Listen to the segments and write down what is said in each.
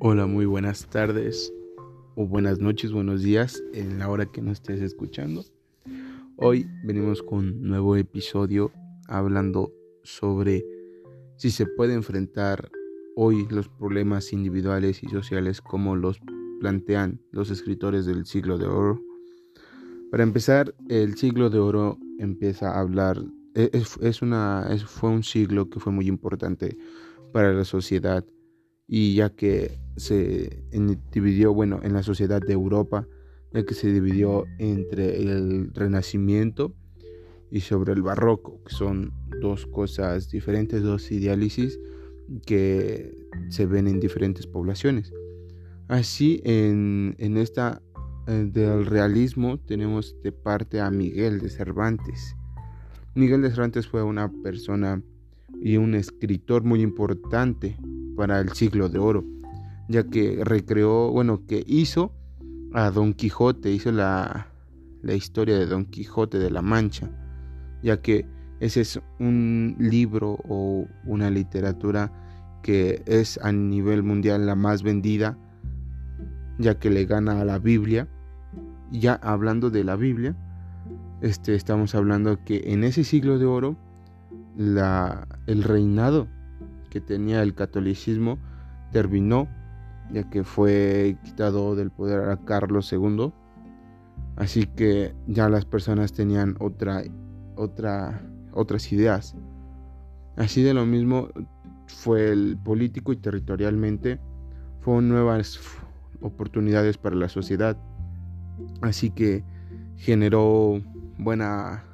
Hola, muy buenas tardes o buenas noches, buenos días en la hora que nos estés escuchando. Hoy venimos con un nuevo episodio hablando sobre si se puede enfrentar hoy los problemas individuales y sociales como los plantean los escritores del siglo de oro. Para empezar, el siglo de oro empieza a hablar, e, es, una, fue un siglo que fue muy importante para la sociedad y ya que se dividió, bueno, en la sociedad de Europa, ya que se dividió entre el Renacimiento y sobre el Barroco, que son dos cosas diferentes, dos ideálisis que se ven en diferentes poblaciones. Así, en, en esta eh, del realismo tenemos de parte a Miguel de Cervantes. Miguel de Cervantes fue una persona y un escritor muy importante para el siglo de oro, ya que recreó, bueno, que hizo a Don Quijote, hizo la, la historia de Don Quijote de la Mancha, ya que ese es un libro o una literatura que es a nivel mundial la más vendida, ya que le gana a la Biblia. Ya hablando de la Biblia, este, estamos hablando que en ese siglo de oro, la, el reinado que tenía el catolicismo terminó, ya que fue quitado del poder a Carlos II. Así que ya las personas tenían otra, otra, otras ideas. Así de lo mismo fue el político y territorialmente fueron nuevas oportunidades para la sociedad. Así que generó buena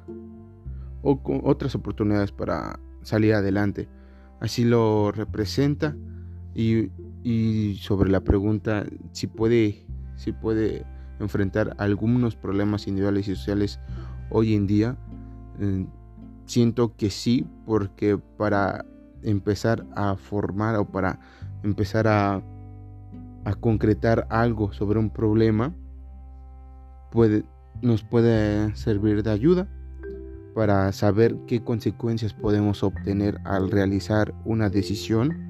o otras oportunidades para salir adelante así lo representa y, sobre la pregunta si puede, si puede enfrentar algunos problemas individuales y sociales hoy en día, eh, siento que sí, porque para empezar a formar o para empezar a, concretar algo sobre un problema, nos puede servir de ayuda para saber qué consecuencias podemos obtener al realizar una decisión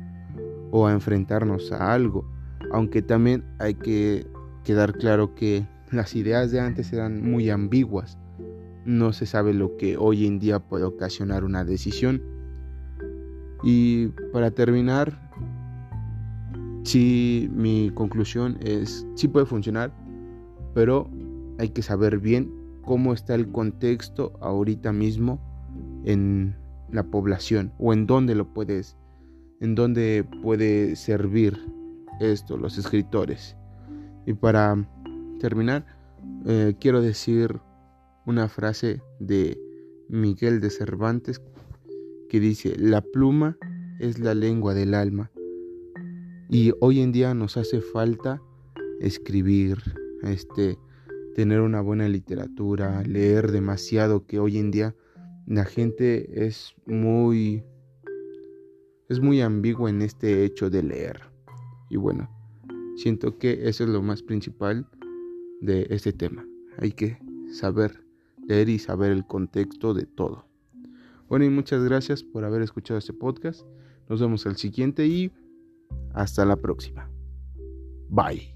o a enfrentarnos a algo. Aunque también hay que quedar claro que las ideas de antes eran muy ambiguas. No se sabe lo que hoy en día puede ocasionar una decisión. Y para terminar, sí, mi conclusión es, sí puede funcionar, pero hay que saber bien cómo está el contexto ahorita mismo en la población o en dónde lo puedes, en dónde puede servir esto los escritores. Y para terminar, eh, quiero decir una frase de Miguel de Cervantes que dice, la pluma es la lengua del alma. Y hoy en día nos hace falta escribir, este, tener una buena literatura, leer demasiado, que hoy en día la gente es muy es muy ambigua en este hecho de leer. Y bueno, siento que eso es lo más principal de este tema. Hay que saber leer y saber el contexto de todo. Bueno, y muchas gracias por haber escuchado este podcast. Nos vemos al siguiente y hasta la próxima. Bye.